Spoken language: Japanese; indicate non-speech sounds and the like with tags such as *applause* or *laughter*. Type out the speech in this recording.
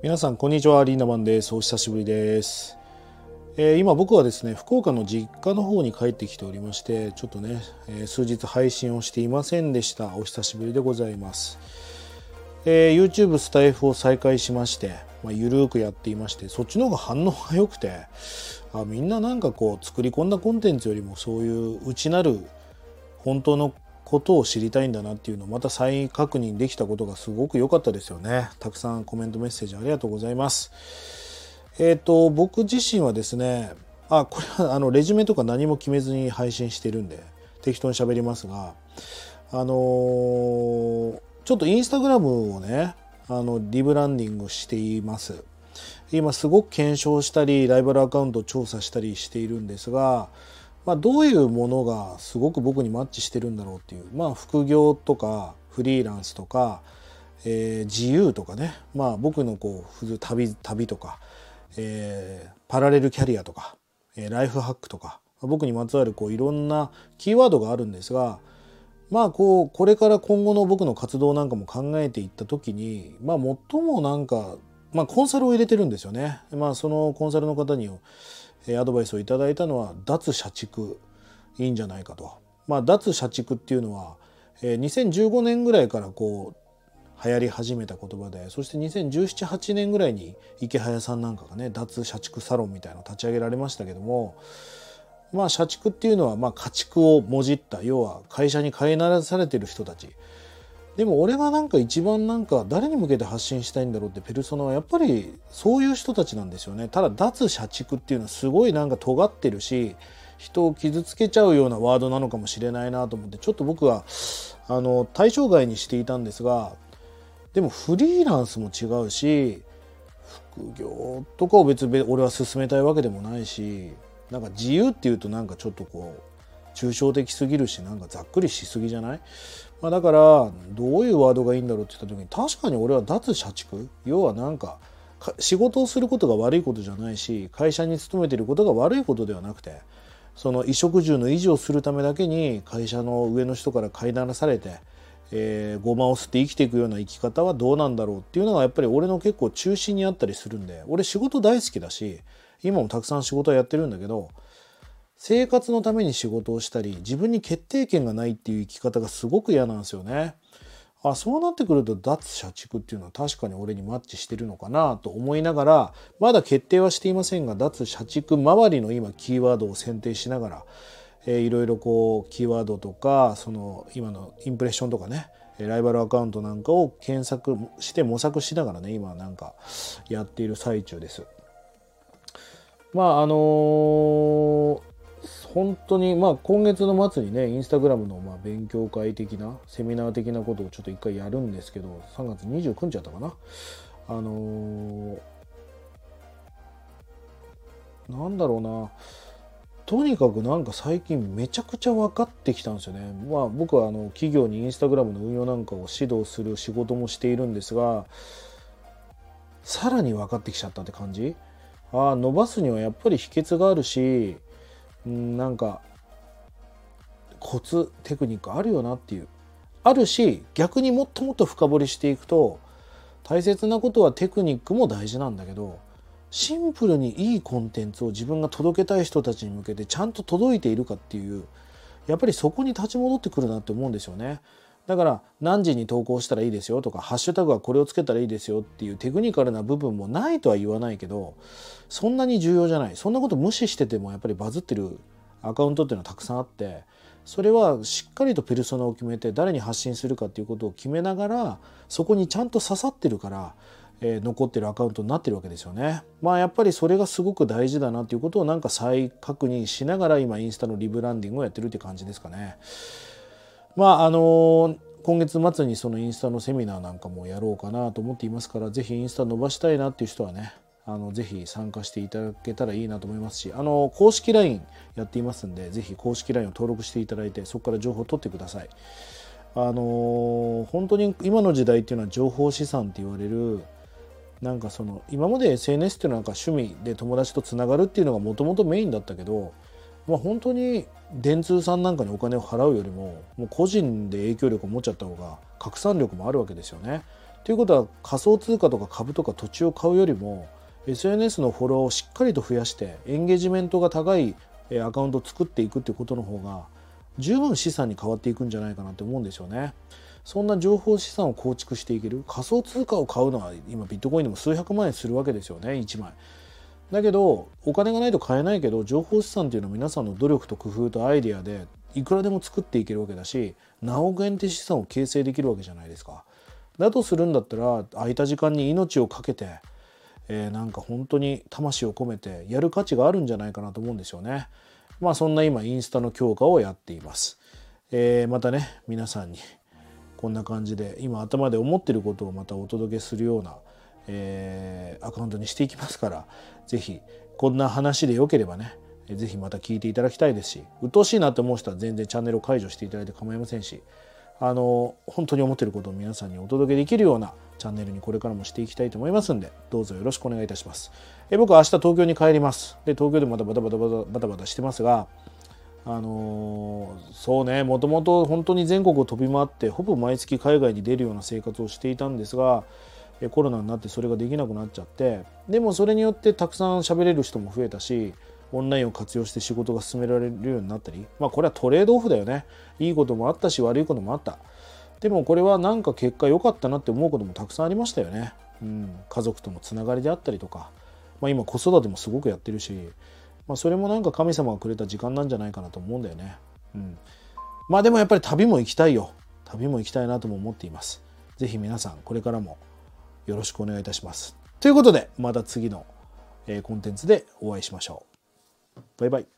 皆さんこんにちは。リーナマンです。お久しぶりです、えー今僕はですね福岡の実家の方に帰ってきておりましてちょっとね、えー数日配信をしていませんでした。お久しぶりでございます、えー YouTube スタイフを再開しまして、まあ、ゆるーくやっていましてそっちの方が反応が良くてあみんななんかこう作り込んだコンテンツよりもそういう内なる本当のことを知りたいんだなっていうのをまた再確認できたことがすごく良かったですよね。たくさんコメントメッセージありがとうございます。えっ、と、僕自身はですね、あ、これは *laughs* あのレジュメとか何も決めずに配信してるんで、適当に喋りますが、あのーちょっとインスタグラムをね、あの、リブランディングしています。今すごく検証したり、ライバルアカウントを調査したりしているんですが、まあ、どういうものがすごく僕にマッチしてるんだろうっていう、まあ、副業とかフリーランスとか、えー自由とかね、まあ、僕のこう旅旅とか、えーパラレルキャリアとか、えーライフハックとか僕にまつわるこういろんなキーワードがあるんですがまあこうこれから今後の僕の活動なんかも考えていった時にまあ最もなんか、まあ、コンサルを入れてるんですよね。まあ、そのコンサルの方にアドバイスをいただいたのは脱社畜いいんじゃないかと。まあ脱社畜っていうのは、2015年ぐらいからこう流行り始めた言葉でそして20178年ぐらいに池早さんなんかがね脱社畜サロンみたいなのを立ち上げられましたけどもまあ社畜っていうのはまあ家畜をもじった要は会社に飼いならされてる人たちでも俺がなんか一番なんか誰に向けて発信したいんだろうってペルソナはやっぱりそういう人たちなんですよね。ただ脱社畜っていうのはすごいなんか尖ってるし人を傷つけちゃうようなワードなのかもしれないなと思ってちょっと僕はあの対象外にしていたんですがでもフリーランスも違うし副業とかを別に俺は進めたいわけでもないしなんか自由っていうとなんかちょっとこう抽象的すぎるしなんかざっくりしすぎじゃない、まあ、だからどういうワードがいいんだろうって言った時に確かに俺は脱社畜？要はなんか仕事をすることが悪いことじゃないし会社に勤めてることが悪いことではなくてその衣食住の維持をするためだけに会社の上の人から飼いならされて、えー、ごまを吸って生きていくような生き方はどうなんだろうっていうのがやっぱり俺の結構中心にあったりするんで俺仕事大好きだし今もたくさん仕事はやってるんだけど生活のために仕事をしたり自分に決定権がないっていう生き方がすごく嫌なんですよね。あそうなってくると脱社畜っていうのは確かに俺にマッチしてるのかなと思いながらまだ決定はしていませんが脱社畜周りの今キーワードを選定しながら、えーいろいろこうキーワードとかその今のインプレッションとかねライバルアカウントなんかを検索して模索しながらね今なんかやっている最中です。まああのー本当にまあ今月の末にねインスタグラムのまあ勉強会的なセミナー的なことをちょっと一回やるんですけど3月29日だったかな。あのーなんだろうな。とにかくなんか最近めちゃくちゃ分かってきたんですよね。まあ僕はあの企業にインスタグラムの運用なんかを指導する仕事もしているんですがさらに分かってきちゃったって感じ。ああ伸ばすにはやっぱり秘訣があるしうんなんかコツテクニックあるよなっていうあるし逆にもっともっと深掘りしていくと大切なことはテクニックも大事なんだけどシンプルにいいコンテンツを自分が届けたい人たちに向けてちゃんと届いているかっていうやっぱりそこに立ち戻ってくるなって思うんですよね。だから何時に投稿したらいいですよとかハッシュタグはこれをつけたらいいですよっていうテクニカルな部分もないとは言わないけどそんなに重要じゃないそんなこと無視しててもやっぱりバズってるアカウントっていうのはたくさんあってそれはしっかりとペルソナを決めて誰に発信するかっていうことを決めながらそこにちゃんと刺さってるから、えー残ってるアカウントになってるわけですよね。まあやっぱりそれがすごく大事だなっていうことをなんか再確認しながら今インスタのリブランディングをやってるって感じですかね。まああの今月末にそのインスタのセミナーなんかもやろうかなと思っていますからぜひインスタ伸ばしたいなっていう人はねあのぜひ参加していただけたらいいなと思いますしあの公式 LINE やっていますんでぜひ公式 LINE を登録していただいてそこから情報を取ってください。あの本当に今の時代っていうのは情報資産って言われるなんかその今まで SNS っていうのはなんか趣味で友達とつながるっていうのがもともとメインだったけど、まあ、本当に電通さんなんかにお金を払うよりももう個人で影響力を持っちゃった方が拡散力もあるわけですよね。ということは仮想通貨とか株とか土地を買うよりも SNS のフォロワーをしっかりと増やしてエンゲージメントが高いアカウントを作っていくっていうことの方が十分資産に変わっていくんじゃないかなって思うんですよね。そんな情報資産を構築していける仮想通貨を買うのは今ビットコインでも数百万円するわけですよね1枚。だけどお金がないと買えないけど情報資産っていうのは皆さんの努力と工夫とアイデアでいくらでも作っていけるわけだし何億円って資産を形成できるわけじゃないですか。だとするんだったら空いた時間に命を懸けて、えー、なんか本当に魂を込めてやる価値があるんじゃないかなと思うんですよね。まあそんな今インスタの強化をやっています。えー、またね皆さんにこんな感じで今頭で思ってることをまたお届けするような、えー、アカウントにしていきますから是非こんな話でよければね是非また聞いていただきたいですし鬱陶しいなって思う人は全然チャンネルを解除していただいて構いませんしあの本当に思ってることを皆さんにお届けできるようなチャンネルにこれからもしていきたいと思いますんでどうぞよろしくお願いいたします。え僕は明日東京に帰ります。で東京でまたバタバタバタバタバタしてますがあのー、そうねもともと本当に全国を飛び回ってほぼ毎月海外に出るような生活をしていたんですがコロナになってそれができなくなっちゃってでもそれによってたくさん喋れる人も増えたしオンラインを活用して仕事が進められるようになったりまあこれはトレードオフだよね。いいこともあったし悪いこともあった。でもこれはなんか結果良かったなって思うこともたくさんありましたよね、うん、家族とのつながりであったりとか、まあ、今子育てもすごくやってるし、まあ、それもなんか神様がくれた時間なんじゃないかなと思うんだよね、うん、まあでもやっぱり旅も行きたいよ。旅も行きたいなとも思っています。是非皆さんこれからもよろしくお願いいたしますということでまた次のコンテンツでお会いしましょうバイバイ。